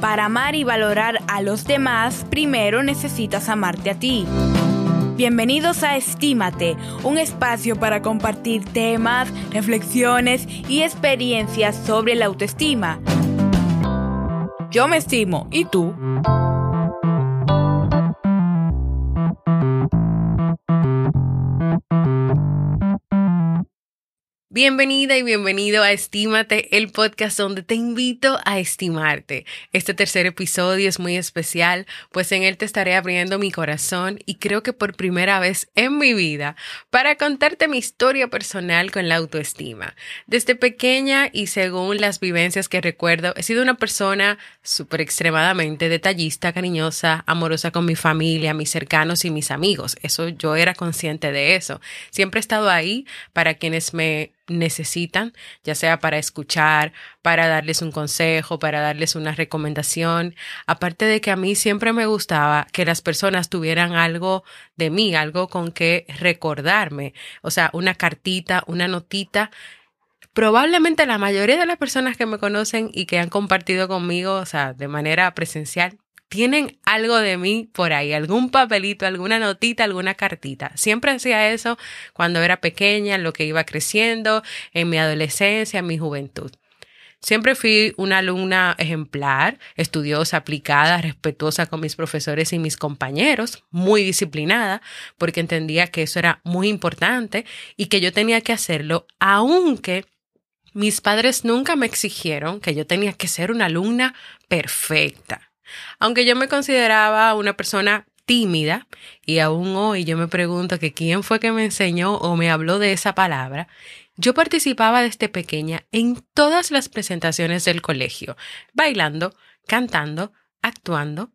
Para amar y valorar a los demás, primero necesitas amarte a ti. Bienvenidos a Estímate, un espacio para compartir temas, reflexiones y experiencias sobre la autoestima. Yo me estimo, ¿y tú? Bienvenida y bienvenido a Estímate, el podcast donde te invito a estimarte. Este tercer episodio es muy especial, pues en él te estaré abriendo mi corazón y creo que por primera vez en mi vida para contarte mi historia personal con la autoestima. Desde pequeña y según las vivencias que recuerdo, he sido una persona súper extremadamente detallista, cariñosa, amorosa con mi familia, mis cercanos y mis amigos. Eso yo era consciente de eso. Siempre he estado ahí para quienes me necesitan, ya sea para escuchar, para darles un consejo, para darles una recomendación. Aparte de que a mí siempre me gustaba que las personas tuvieran algo de mí, algo con que recordarme, o sea, una cartita, una notita. Probablemente la mayoría de las personas que me conocen y que han compartido conmigo, o sea, de manera presencial, tienen algo de mí por ahí, algún papelito, alguna notita, alguna cartita. Siempre hacía eso cuando era pequeña, lo que iba creciendo, en mi adolescencia, en mi juventud. Siempre fui una alumna ejemplar, estudiosa, aplicada, respetuosa con mis profesores y mis compañeros, muy disciplinada, porque entendía que eso era muy importante y que yo tenía que hacerlo, aunque mis padres nunca me exigieron que yo tenía que ser una alumna perfecta. Aunque yo me consideraba una persona tímida y aún hoy yo me pregunto que quién fue que me enseñó o me habló de esa palabra, yo participaba desde pequeña en todas las presentaciones del colegio, bailando, cantando, actuando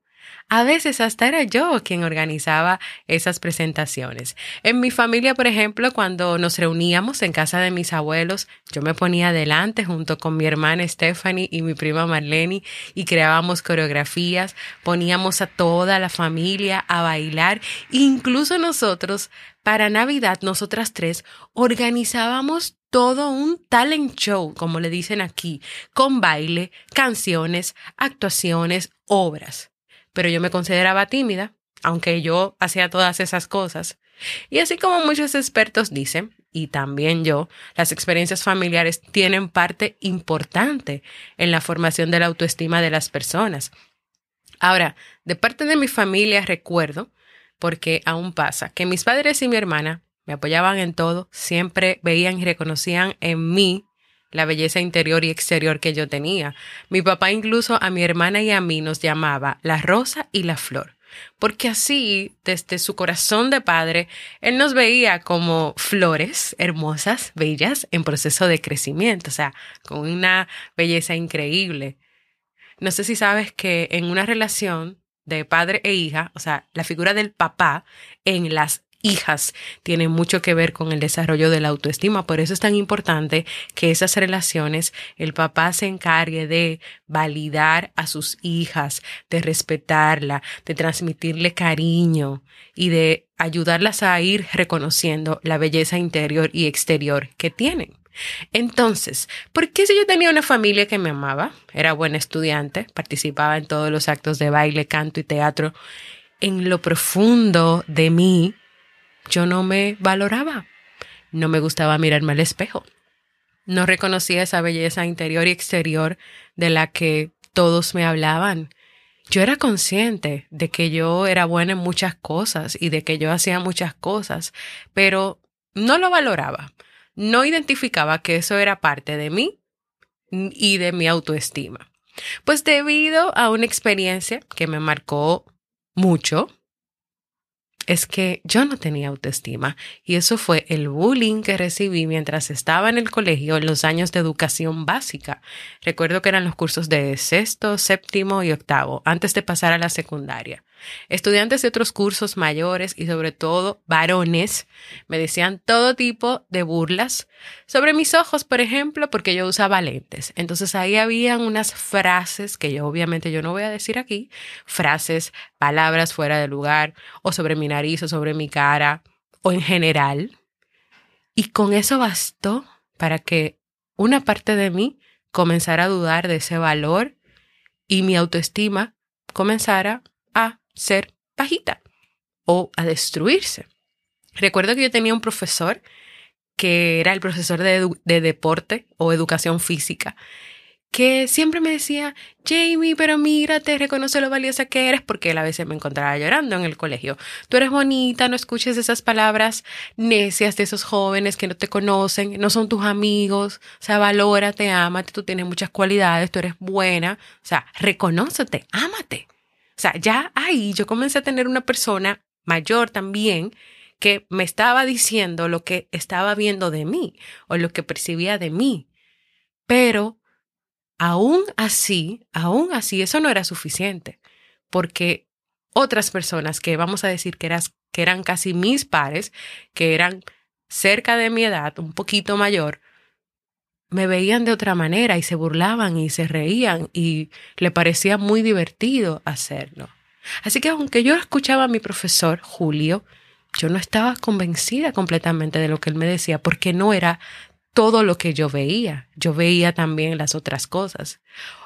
a veces hasta era yo quien organizaba esas presentaciones. En mi familia, por ejemplo, cuando nos reuníamos en casa de mis abuelos, yo me ponía adelante junto con mi hermana Stephanie y mi prima Marlene y creábamos coreografías, poníamos a toda la familia a bailar, incluso nosotros, para Navidad, nosotras tres, organizábamos todo un talent show, como le dicen aquí, con baile, canciones, actuaciones, obras pero yo me consideraba tímida, aunque yo hacía todas esas cosas. Y así como muchos expertos dicen, y también yo, las experiencias familiares tienen parte importante en la formación de la autoestima de las personas. Ahora, de parte de mi familia recuerdo, porque aún pasa, que mis padres y mi hermana me apoyaban en todo, siempre veían y reconocían en mí la belleza interior y exterior que yo tenía. Mi papá incluso a mi hermana y a mí nos llamaba la rosa y la flor, porque así, desde su corazón de padre, él nos veía como flores hermosas, bellas, en proceso de crecimiento, o sea, con una belleza increíble. No sé si sabes que en una relación de padre e hija, o sea, la figura del papá en las hijas tiene mucho que ver con el desarrollo de la autoestima. Por eso es tan importante que esas relaciones el papá se encargue de validar a sus hijas, de respetarla, de transmitirle cariño y de ayudarlas a ir reconociendo la belleza interior y exterior que tienen. Entonces, ¿por qué si yo tenía una familia que me amaba, era buena estudiante, participaba en todos los actos de baile, canto y teatro, en lo profundo de mí yo no me valoraba. No me gustaba mirarme al espejo. No reconocía esa belleza interior y exterior de la que todos me hablaban. Yo era consciente de que yo era buena en muchas cosas y de que yo hacía muchas cosas, pero no lo valoraba. No identificaba que eso era parte de mí y de mi autoestima. Pues debido a una experiencia que me marcó mucho, es que yo no tenía autoestima y eso fue el bullying que recibí mientras estaba en el colegio en los años de educación básica. Recuerdo que eran los cursos de sexto, séptimo y octavo, antes de pasar a la secundaria. Estudiantes de otros cursos mayores y sobre todo varones me decían todo tipo de burlas sobre mis ojos, por ejemplo, porque yo usaba lentes. Entonces ahí habían unas frases que yo obviamente yo no voy a decir aquí, frases, palabras fuera de lugar o sobre mi nariz o sobre mi cara o en general. Y con eso bastó para que una parte de mí comenzara a dudar de ese valor y mi autoestima comenzara ser bajita o a destruirse. Recuerdo que yo tenía un profesor que era el profesor de, de deporte o educación física que siempre me decía, Jamie, pero mírate, reconoce lo valiosa que eres, porque él a veces me encontraba llorando en el colegio. Tú eres bonita, no escuches esas palabras necias de esos jóvenes que no te conocen, no son tus amigos, o sea, valórate, ámate, tú tienes muchas cualidades, tú eres buena, o sea, reconócete, ámate. Sea, ya ahí yo comencé a tener una persona mayor también que me estaba diciendo lo que estaba viendo de mí o lo que percibía de mí. Pero aún así, aún así, eso no era suficiente, porque otras personas que vamos a decir que, que eran casi mis pares, que eran cerca de mi edad, un poquito mayor, me veían de otra manera y se burlaban y se reían y le parecía muy divertido hacerlo. Así que aunque yo escuchaba a mi profesor Julio, yo no estaba convencida completamente de lo que él me decía porque no era todo lo que yo veía. Yo veía también las otras cosas.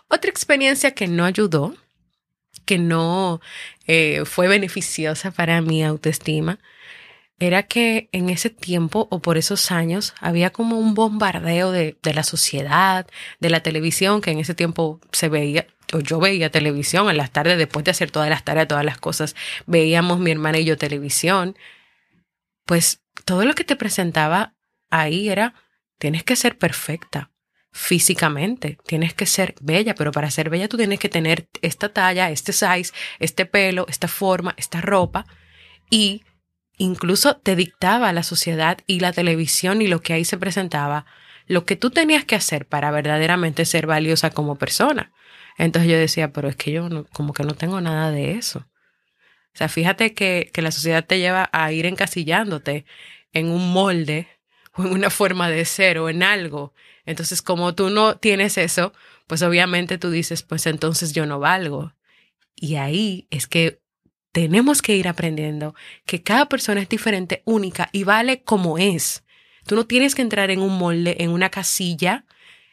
Otra experiencia que no ayudó, que no eh, fue beneficiosa para mi autoestima, era que en ese tiempo o por esos años había como un bombardeo de, de la sociedad, de la televisión, que en ese tiempo se veía, o yo veía televisión en las tardes, después de hacer todas las tareas, todas las cosas, veíamos mi hermana y yo televisión. Pues todo lo que te presentaba ahí era Tienes que ser perfecta físicamente, tienes que ser bella, pero para ser bella tú tienes que tener esta talla, este size, este pelo, esta forma, esta ropa y incluso te dictaba la sociedad y la televisión y lo que ahí se presentaba, lo que tú tenías que hacer para verdaderamente ser valiosa como persona. Entonces yo decía, pero es que yo no, como que no tengo nada de eso. O sea, fíjate que, que la sociedad te lleva a ir encasillándote en un molde o en una forma de ser o en algo. Entonces, como tú no tienes eso, pues obviamente tú dices, pues entonces yo no valgo. Y ahí es que tenemos que ir aprendiendo que cada persona es diferente, única y vale como es. Tú no tienes que entrar en un molde, en una casilla,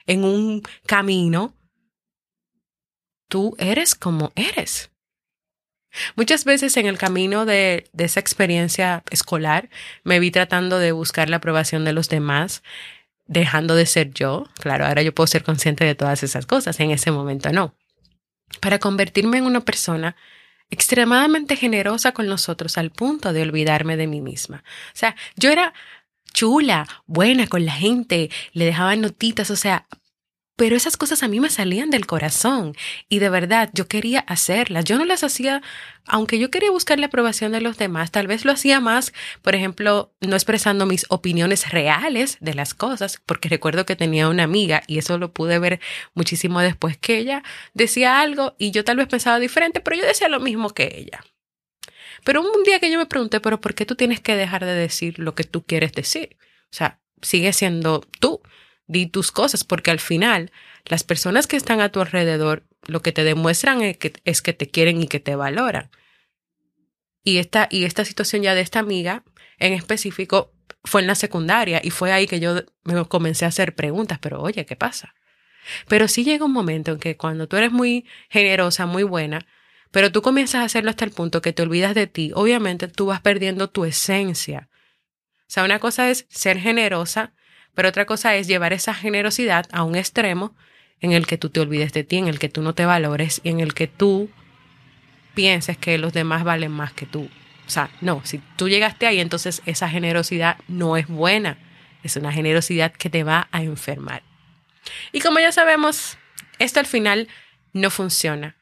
en un camino. Tú eres como eres. Muchas veces en el camino de, esa experiencia escolar me vi tratando de buscar la aprobación de los demás, dejando de ser yo. Claro, ahora yo puedo ser consciente de todas esas cosas, en ese momento no. Para convertirme en una persona extremadamente generosa con nosotros al punto de olvidarme de mí misma. O sea, yo era chula, buena con la gente, le dejaba notitas, o sea, pero esas cosas a mí me salían del corazón y de verdad yo quería hacerlas. Yo no las hacía, aunque yo quería buscar la aprobación de los demás, tal vez lo hacía más, por ejemplo, no expresando mis opiniones reales de las cosas, porque recuerdo que tenía una amiga y eso lo pude ver muchísimo después que ella decía algo y yo tal vez pensaba diferente, pero yo decía lo mismo que ella. Pero un día que yo me pregunté, pero ¿por qué tú tienes que dejar de decir lo que tú quieres decir? O sea, sigue siendo tú di tus cosas, porque al final las personas que están a tu alrededor lo que te demuestran es que, es que te quieren y que te valoran. Y esta, y esta situación ya de esta amiga en específico fue en la secundaria y fue ahí que yo me comencé a hacer preguntas, pero oye, ¿qué pasa? Pero sí llega un momento en que cuando tú eres muy generosa, muy buena, pero tú comienzas a hacerlo hasta el punto que te olvidas de ti, obviamente tú vas perdiendo tu esencia. O sea, una cosa es ser generosa pero otra cosa es llevar esa generosidad a un extremo en el que tú te olvides de ti, en el que tú no te valores y en el que tú pienses que los demás valen más que tú. O sea, no, si tú llegaste ahí, entonces esa generosidad no es buena. Es una generosidad que te va a enfermar. Y como ya sabemos, esto al final no funciona.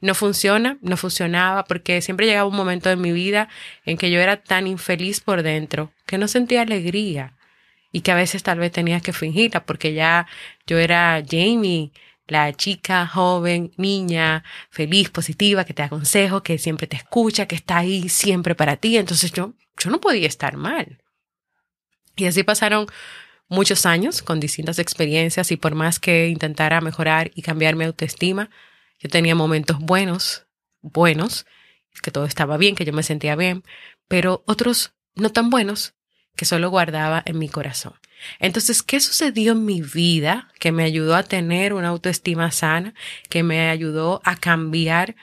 No funciona, no funcionaba, porque siempre llegaba un momento en mi vida en que yo era tan infeliz por dentro que no sentía alegría y que a veces tal vez tenías que fingirla porque ya yo era Jamie, la chica joven, niña, feliz, positiva, que te aconsejo, que siempre te escucha, que está ahí siempre para ti. Entonces yo, yo no podía estar mal. Y así pasaron muchos años con distintas experiencias y por más que intentara mejorar y cambiar mi autoestima, yo tenía momentos buenos, buenos, que todo estaba bien, que yo me sentía bien, pero otros no tan buenos que solo guardaba en mi corazón. Entonces, ¿qué sucedió en mi vida que me ayudó a tener una autoestima sana, que me ayudó a cambiar,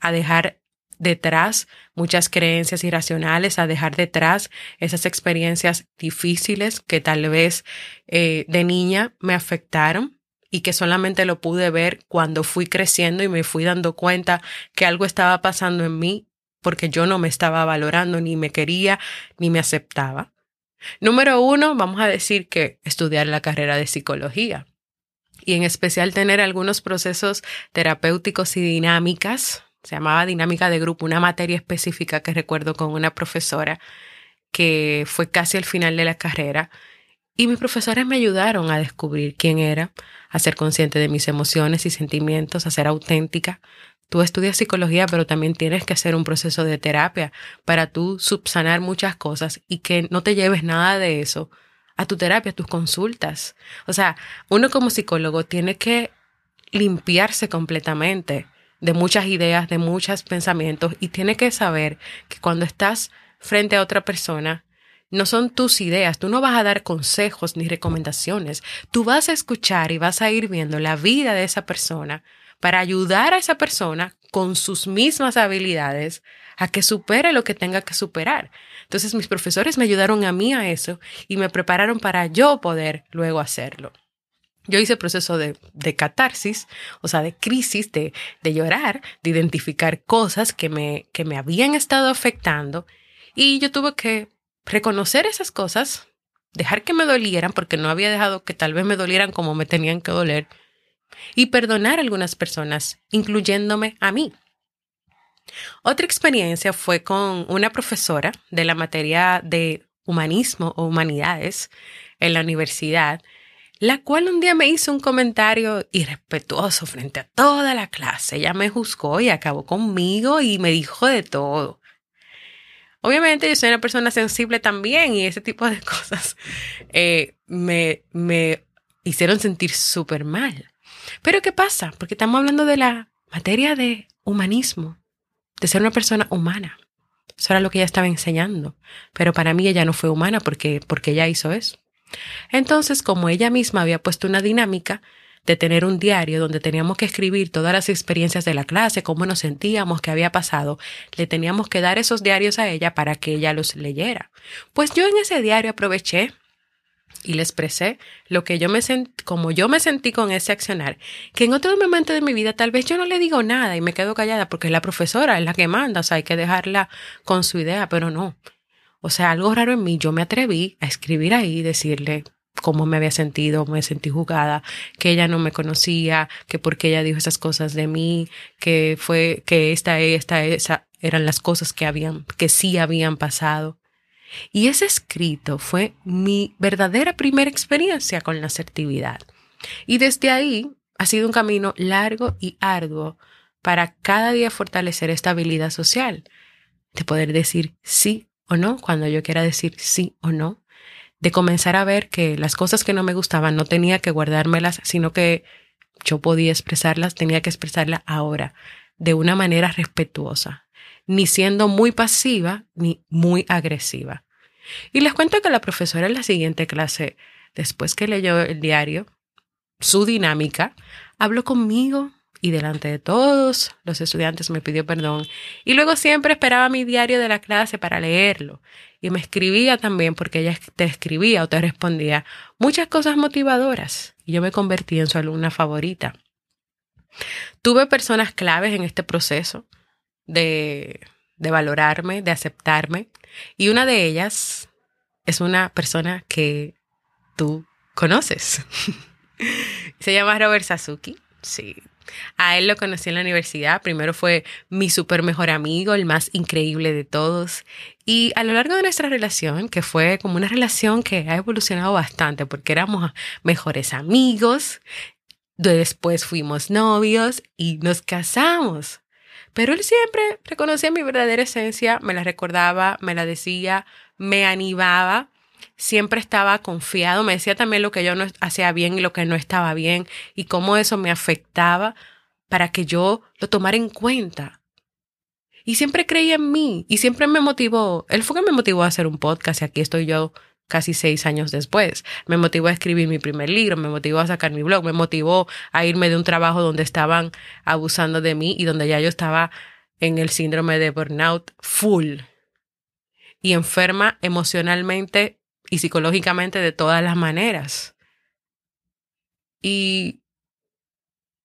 a dejar detrás muchas creencias irracionales, a dejar detrás esas experiencias difíciles que tal vez eh, de niña me afectaron y que solamente lo pude ver cuando fui creciendo y me fui dando cuenta que algo estaba pasando en mí porque yo no me estaba valorando, ni me quería, ni me aceptaba. Número uno, vamos a decir que estudiar la carrera de psicología y en especial tener algunos procesos terapéuticos y dinámicas se llamaba dinámica de grupo, una materia específica que recuerdo con una profesora que fue casi al final de la carrera. Y mis profesores me ayudaron a descubrir quién era, a ser consciente de mis emociones y sentimientos, a ser auténtica. Tú estudias psicología, pero también tienes que hacer un proceso de terapia para tú subsanar muchas cosas y que no te lleves nada de eso a tu terapia, a tus consultas. O sea, uno como psicólogo tiene que limpiarse completamente de muchas ideas, de muchos pensamientos y tiene que saber que cuando estás frente a otra persona, no son tus ideas, tú no vas a dar consejos ni recomendaciones, tú vas a escuchar y vas a ir viendo la vida de esa persona para ayudar a esa persona con sus mismas habilidades a que supere lo que tenga que superar. Entonces mis profesores me ayudaron a mí a eso y me prepararon para yo poder luego hacerlo. Yo hice proceso de, de catarsis, o sea, de crisis, de, de llorar, de identificar cosas que me, que me habían estado afectando y yo tuve que reconocer esas cosas, dejar que me dolieran porque no había dejado que tal vez me dolieran como me tenían que doler y perdonar a algunas personas, incluyéndome a mí. Otra experiencia fue con una profesora de la materia de humanismo o humanidades en la universidad la cual un día me hizo un comentario irrespetuoso frente a toda la clase. Ella me juzgó y acabó conmigo y me dijo de todo. Obviamente yo soy una persona sensible también y ese tipo de cosas eh, me, me hicieron sentir súper mal. Pero ¿qué pasa? Porque estamos hablando de la materia de humanismo, de ser una persona humana. Eso era lo que ella estaba enseñando. Pero para mí ella no fue humana porque, porque ella hizo eso. Entonces, como ella misma había puesto una dinámica de tener un diario donde teníamos que escribir todas las experiencias de la clase, cómo nos sentíamos, qué había pasado, le teníamos que dar esos diarios a ella para que ella los leyera. Pues yo en ese diario aproveché y le expresé lo que yo me sentí, como yo me sentí con ese accionar, que en otro momento de mi vida tal vez yo no le digo nada y me quedo callada porque la profesora es la que manda, o sea, hay que dejarla con su idea, pero no. O sea, algo raro en mí, yo me atreví a escribir ahí, decirle cómo me había sentido, me sentí jugada, que ella no me conocía, que porque ella dijo esas cosas de mí, que fue que esta, esta, esa eran las cosas que habían, que sí habían pasado. Y ese escrito fue mi verdadera primera experiencia con la asertividad. Y desde ahí ha sido un camino largo y arduo para cada día fortalecer esta habilidad social, de poder decir sí o no, cuando yo quiera decir sí o no, de comenzar a ver que las cosas que no me gustaban no tenía que guardármelas, sino que yo podía expresarlas, tenía que expresarlas ahora, de una manera respetuosa, ni siendo muy pasiva ni muy agresiva. Y les cuento que la profesora en la siguiente clase, después que leyó el diario, su dinámica, habló conmigo y delante de todos los estudiantes me pidió perdón. Y luego siempre esperaba mi diario de la clase para leerlo. Y me escribía también porque ella te escribía o te respondía muchas cosas motivadoras. Y yo me convertí en su alumna favorita. Tuve personas claves en este proceso de, de valorarme, de aceptarme. Y una de ellas es una persona que tú conoces. Se llama Robert Sasuki. Sí, a él lo conocí en la universidad. Primero fue mi súper mejor amigo, el más increíble de todos. Y a lo largo de nuestra relación, que fue como una relación que ha evolucionado bastante porque éramos mejores amigos, después fuimos novios y nos casamos. Pero él siempre reconocía mi verdadera esencia, me la recordaba, me la decía, me animaba siempre estaba confiado, me decía también lo que yo no hacía bien y lo que no estaba bien y cómo eso me afectaba para que yo lo tomara en cuenta. Y siempre creí en mí y siempre me motivó. Él fue que me motivó a hacer un podcast y aquí estoy yo casi seis años después. Me motivó a escribir mi primer libro, me motivó a sacar mi blog, me motivó a irme de un trabajo donde estaban abusando de mí y donde ya yo estaba en el síndrome de burnout full y enferma emocionalmente y psicológicamente de todas las maneras. Y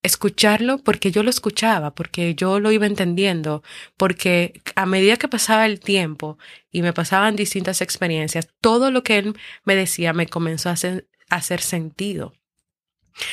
escucharlo porque yo lo escuchaba, porque yo lo iba entendiendo, porque a medida que pasaba el tiempo y me pasaban distintas experiencias, todo lo que él me decía me comenzó a hacer, a hacer sentido.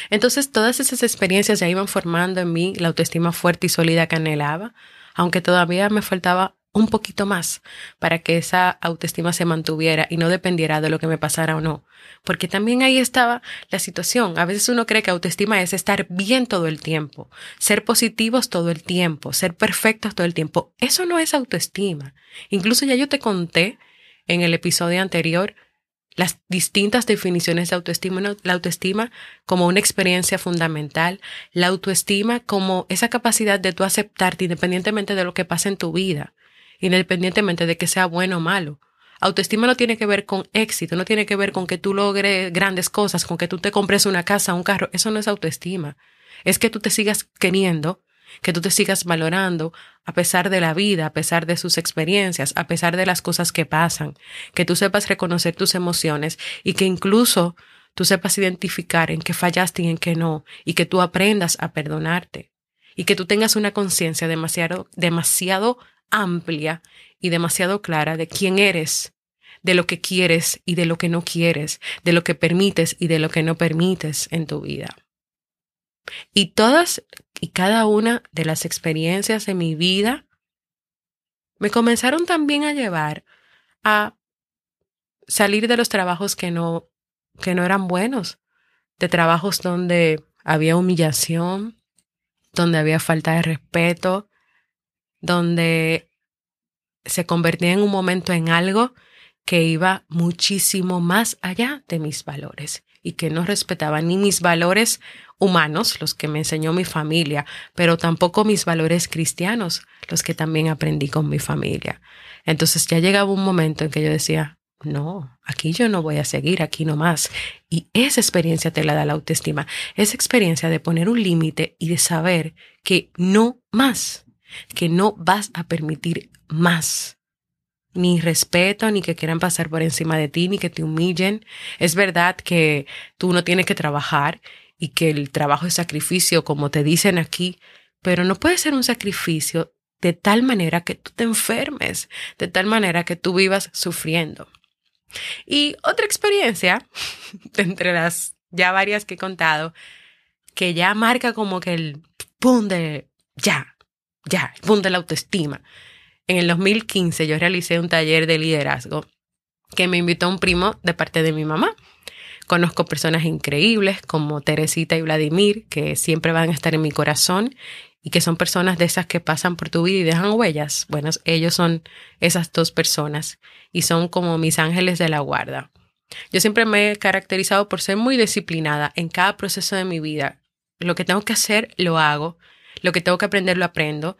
Entonces todas esas experiencias ya iban formando en mí la autoestima fuerte y sólida que anhelaba, aunque todavía me faltaba un poquito más para que esa autoestima se mantuviera y no dependiera de lo que me pasara o no. Porque también ahí estaba la situación. A veces uno cree que autoestima es estar bien todo el tiempo, ser positivos todo el tiempo, ser perfectos todo el tiempo. Eso no es autoestima. Incluso ya yo te conté en el episodio anterior las distintas definiciones de autoestima, la autoestima como una experiencia fundamental, la autoestima como esa capacidad de tú aceptarte independientemente de lo que pase en tu vida, independientemente de que sea bueno o malo. Autoestima no tiene que ver con éxito, no tiene que ver con que tú logres grandes cosas, con que tú te compres una casa, un carro. Eso no es autoestima. Es que tú te sigas queriendo, que tú te sigas valorando a pesar de la vida, a pesar de sus experiencias, a pesar de las cosas que pasan, que tú sepas reconocer tus emociones y que incluso tú sepas identificar en qué fallaste y en qué no, y que tú aprendas a perdonarte, y que tú tengas una conciencia demasiado, demasiado amplia y demasiado clara de quién eres, de lo que quieres y de lo que no quieres, de lo que permites y de lo que no permites en tu vida. Y todas y cada una de las experiencias de mi vida me comenzaron también a llevar a salir de los trabajos que no, que no eran buenos, de trabajos donde había humillación, donde había falta de respeto, donde se convertía en un momento en algo que iba muchísimo más allá de mis valores y que no respetaba ni mis valores humanos, los que me enseñó mi familia, pero tampoco mis valores cristianos, los que también aprendí con mi familia. Entonces ya llegaba un momento en que yo decía, no, aquí yo no voy a seguir, aquí no más. Y esa experiencia te la da la autoestima, esa experiencia de poner un límite y de saber que no más que no vas a permitir más. Ni respeto, ni que quieran pasar por encima de ti, ni que te humillen. Es verdad que tú no tienes que trabajar y que el trabajo es sacrificio, como te dicen aquí, pero no puede ser un sacrificio de tal manera que tú te enfermes, de tal manera que tú vivas sufriendo. Y otra experiencia, entre las ya varias que he contado, que ya marca como que el pum de ya, ya, el de la autoestima. En el 2015 yo realicé un taller de liderazgo que me invitó un primo de parte de mi mamá. Conozco personas increíbles como Teresita y Vladimir, que siempre van a estar en mi corazón y que son personas de esas que pasan por tu vida y dejan huellas. Bueno, ellos son esas dos personas y son como mis ángeles de la guarda. Yo siempre me he caracterizado por ser muy disciplinada en cada proceso de mi vida. Lo que tengo que hacer, lo hago lo que tengo que aprender lo aprendo.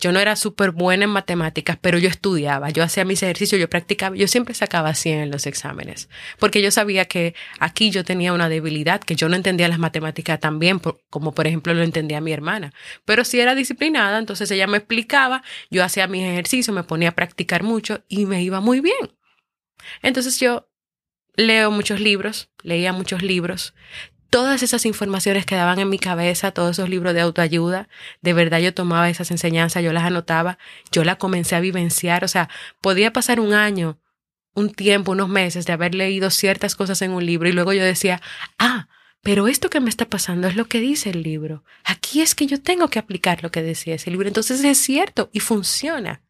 Yo no era súper buena en matemáticas, pero yo estudiaba, yo hacía mis ejercicios, yo practicaba, yo siempre sacaba 100 en los exámenes, porque yo sabía que aquí yo tenía una debilidad, que yo no entendía las matemáticas tan bien como por ejemplo lo entendía mi hermana, pero si era disciplinada, entonces ella me explicaba, yo hacía mis ejercicios, me ponía a practicar mucho y me iba muy bien. Entonces yo leo muchos libros, leía muchos libros, todas esas informaciones quedaban en mi cabeza, todos esos libros de autoayuda, de verdad yo tomaba esas enseñanzas, yo las anotaba, yo las comencé a vivenciar, o sea, podía pasar un año, un tiempo, unos meses de haber leído ciertas cosas en un libro y luego yo decía, ah, pero esto que me está pasando es lo que dice el libro. Aquí es que yo tengo que aplicar lo que decía ese libro. Entonces es cierto y funciona.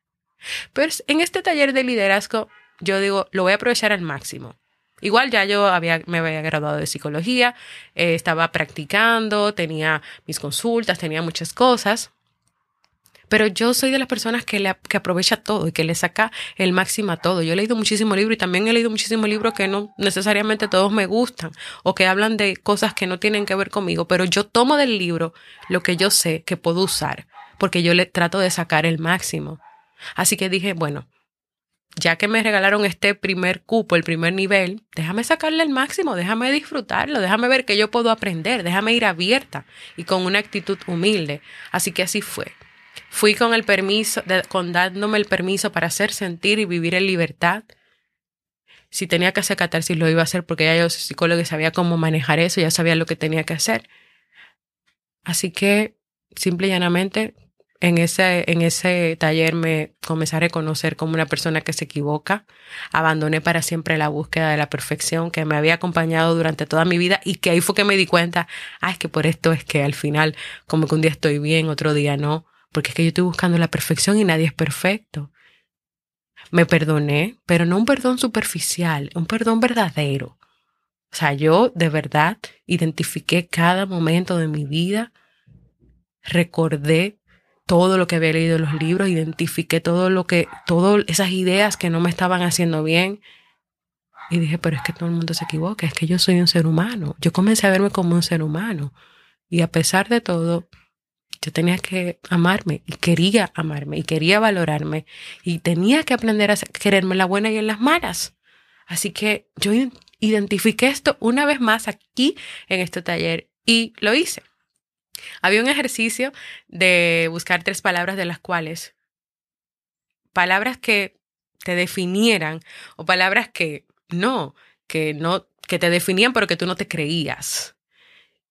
Pero en este taller de liderazgo, yo digo, lo voy a aprovechar al máximo. Igual ya yo había, me había graduado de psicología, eh, estaba practicando, tenía mis consultas, tenía muchas cosas. Pero yo soy de las personas que, le, que aprovecha todo y que le saca el máximo a todo. Yo he leído muchísimos libros y también he leído muchísimos libros que no necesariamente todos me gustan o que hablan de cosas que no tienen que ver conmigo, pero yo tomo del libro lo que yo sé que puedo usar porque yo le trato de sacar el máximo. Así que dije, bueno, ya que me regalaron este primer cupo, el primer nivel, déjame sacarle el máximo, déjame disfrutarlo, déjame ver que yo puedo aprender, déjame ir abierta y con una actitud humilde. Así que así fue. Fui con el permiso, con dándome el permiso para hacer sentir y vivir en libertad. Si tenía que hacer catarsis, lo iba a hacer porque ya yo soy psicólogo y sabía cómo manejar eso, ya sabía lo que tenía que hacer. Así que, simple y llanamente, en ese, en ese taller me comencé a reconocer como una persona que se equivoca. Abandoné para siempre la búsqueda de la perfección que me había acompañado durante toda mi vida y que ahí fue que me di cuenta, ah, es que por esto es que al final como que un día estoy bien, otro día no, porque es que yo estoy buscando la perfección y nadie es perfecto. Me perdoné, pero no un perdón superficial, un perdón verdadero. O sea, yo de verdad identifiqué cada momento de mi vida, recordé todo lo que había leído en los libros, identifiqué todo lo que, todas esas ideas que no me estaban haciendo bien. Y dije, pero es que todo el mundo se equivoca, es que yo soy un ser humano. Yo comencé a verme como un ser humano. Y a pesar de todo, yo tenía que amarme y quería amarme y quería valorarme y tenía que aprender a quererme en la buena y en las malas. Así que yo identifiqué esto una vez más aquí en este taller y lo hice. Había un ejercicio de buscar tres palabras de las cuales, palabras que te definieran o palabras que no, que no, que te definían pero que tú no te creías.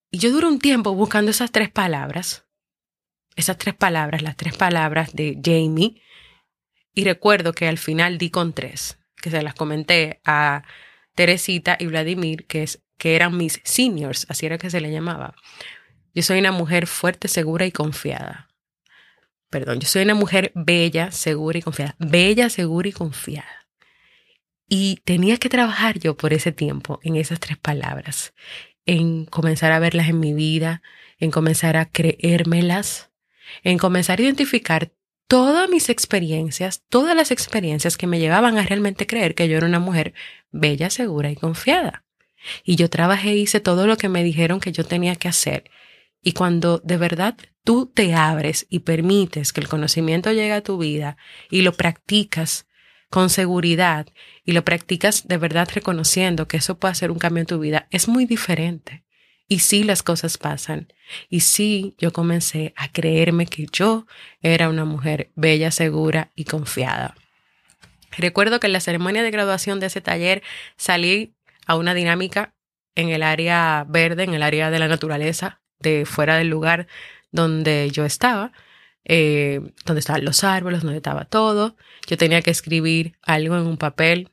Y yo duré un tiempo buscando esas tres palabras, esas tres palabras, las tres palabras de Jamie, y recuerdo que al final di con tres, que se las comenté a Teresita y Vladimir, que, es, que eran mis seniors, así era que se le llamaba. Yo soy una mujer fuerte, segura y confiada. Perdón, yo soy una mujer bella, segura y confiada. Bella, segura y confiada. Y tenía que trabajar yo por ese tiempo en esas tres palabras, en comenzar a verlas en mi vida, en comenzar a creérmelas, en comenzar a identificar todas mis experiencias, todas las experiencias que me llevaban a realmente creer que yo era una mujer bella, segura y confiada. Y yo trabajé, hice todo lo que me dijeron que yo tenía que hacer y cuando de verdad tú te abres y permites que el conocimiento llegue a tu vida y lo practicas con seguridad y lo practicas de verdad reconociendo que eso puede hacer un cambio en tu vida, es muy diferente. Y sí las cosas pasan. Y sí yo comencé a creerme que yo era una mujer bella, segura y confiada. Recuerdo que en la ceremonia de graduación de ese taller salí a una dinámica en el área verde, en el área de la naturaleza, de fuera del lugar donde yo estaba, eh, donde estaban los árboles, donde estaba todo. Yo tenía que escribir algo en un papel,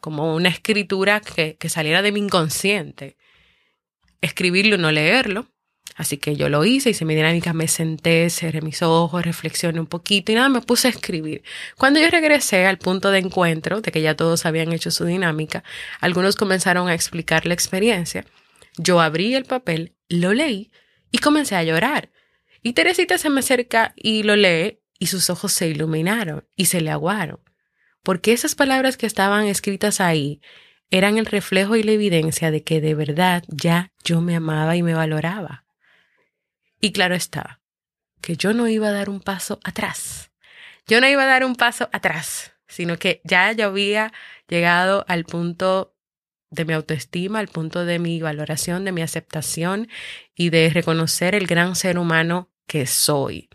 como una escritura que, saliera de mi inconsciente. Escribirlo, no leerlo. Así que yo lo hice, hice mi dinámica, me senté, cerré mis ojos, reflexioné un poquito y nada, me puse a escribir. Cuando yo regresé al punto de encuentro, de que ya todos habían hecho su dinámica, algunos comenzaron a explicar la experiencia. Yo abrí el papel lo leí y comencé a llorar. Y Teresita se me acerca y lo lee y sus ojos se iluminaron y se le aguaron. Porque esas palabras que estaban escritas ahí eran el reflejo y la evidencia de que de verdad ya yo me amaba y me valoraba. Y claro está, que yo no iba a dar un paso atrás. Yo no iba a dar un paso atrás, sino que ya yo había llegado al punto de mi autoestima, al punto de mi valoración, de mi aceptación y de reconocer el gran ser humano que soy.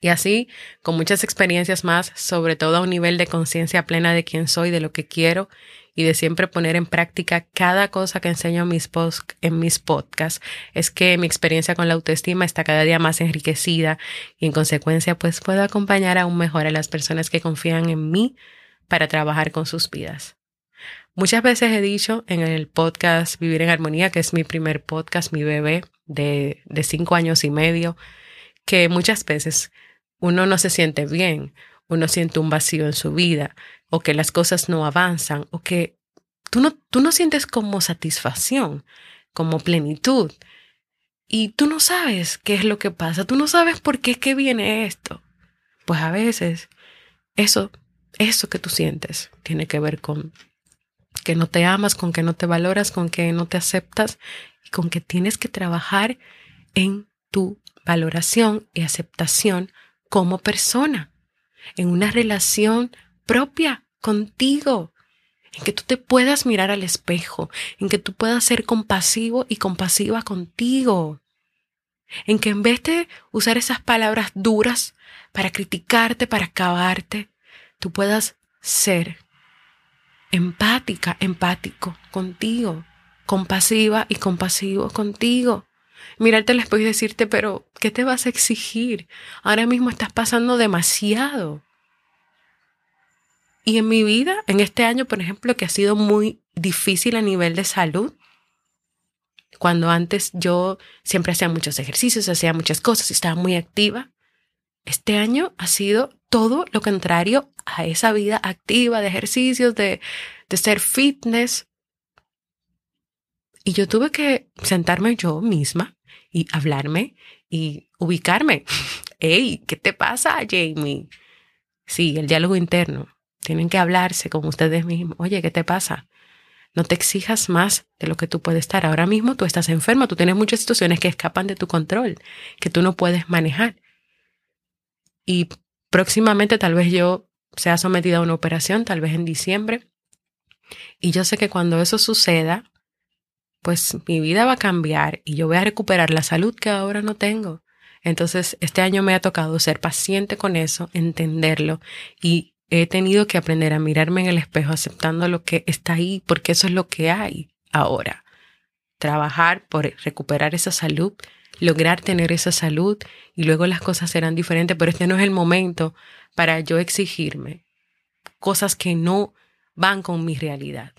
Y así, con muchas experiencias más, sobre todo a un nivel de conciencia plena de quién soy, de lo que quiero y de siempre poner en práctica cada cosa que enseño en mis, post, en mis podcasts, es que mi experiencia con la autoestima está cada día más enriquecida y en consecuencia pues puedo acompañar aún mejor a las personas que confían en mí para trabajar con sus vidas. Muchas veces he dicho en el podcast Vivir en Armonía, que es mi primer podcast, mi bebé de, de cinco años y medio, que muchas veces uno no se siente bien, uno siente un vacío en su vida, o que las cosas no avanzan, o que tú no, tú no sientes como satisfacción, como plenitud. Y tú no sabes qué es lo que pasa, tú no sabes por qué es que viene esto. Pues a veces eso, eso que tú sientes tiene que ver con que no te amas, con que no te valoras, con que no te aceptas y con que tienes que trabajar en tu valoración y aceptación como persona. en una relación propia contigo, en que tú te puedas mirar al espejo, en que tú puedas ser compasivo y compasiva contigo, en que en vez de usar esas palabras duras para criticarte, para acabarte, tú puedas ser empática, empático contigo, compasiva y compasivo contigo. Mirarte al espejo y decirte, pero ¿qué te vas a exigir? Ahora mismo estás pasando demasiado. Y en mi vida, en este año, por ejemplo, que ha sido muy difícil a nivel de salud, cuando antes yo siempre hacía muchos ejercicios, hacía muchas cosas, estaba muy activa, este año ha sido todo lo contrario a esa vida activa de ejercicios, de, de ser fitness. Y yo tuve que sentarme yo misma y hablarme y ubicarme. Hey, ¿qué te pasa, Jamie? Sí, el diálogo interno. Tienen que hablarse con ustedes mismos. Oye, ¿qué te pasa? No te exijas más de lo que tú puedes estar. Ahora mismo tú estás enferma, tú tienes muchas situaciones que escapan de tu control, que tú no puedes manejar. Y próximamente tal vez yo sea sometida a una operación, tal vez en diciembre. Y yo sé que cuando eso suceda, pues mi vida va a cambiar y yo voy a recuperar la salud que ahora no tengo. Entonces, este año me ha tocado ser paciente con eso, entenderlo y he tenido que aprender a mirarme en el espejo aceptando lo que está ahí, porque eso es lo que hay ahora. Trabajar por recuperar esa salud, lograr tener esa salud y luego las cosas serán diferentes, pero este no es el momento para yo exigirme cosas que no van con mi realidad.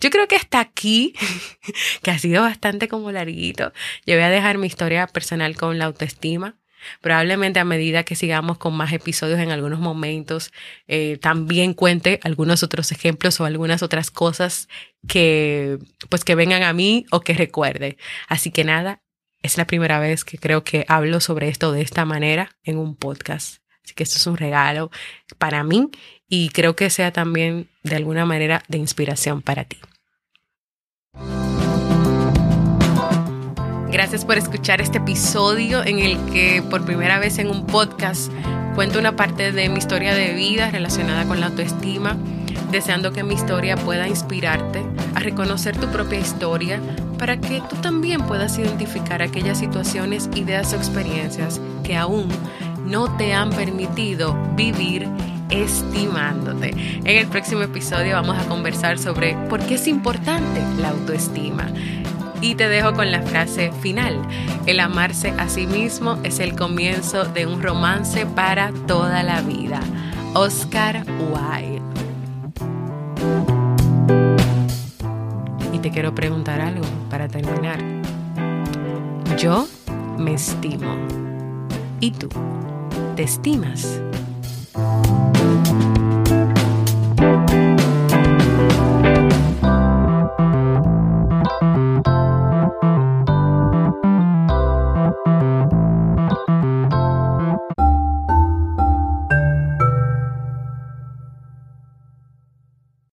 Yo creo que hasta aquí, que ha sido bastante como larguito, yo voy a dejar mi historia personal con la autoestima. Probablemente a medida que sigamos con más episodios en algunos momentos, eh, también cuente algunos otros ejemplos o algunas otras cosas que, pues, que vengan a mí o que recuerde. Así que nada, es la primera vez que creo que hablo sobre esto de esta manera en un podcast. Así que esto es un regalo para mí y creo que sea también de alguna manera de inspiración para ti. Gracias por escuchar este episodio en el que por primera vez en un podcast cuento una parte de mi historia de vida relacionada con la autoestima, deseando que mi historia pueda inspirarte a reconocer tu propia historia para que tú también puedas identificar aquellas situaciones, ideas o experiencias que aún no te han permitido vivir estimándote. En el próximo episodio vamos a conversar sobre por qué es importante la autoestima. Y te dejo con la frase final. El amarse a sí mismo es el comienzo de un romance para toda la vida. Oscar Wilde. Te quiero preguntar algo para terminar. Yo me estimo. ¿Y tú? ¿Te estimas?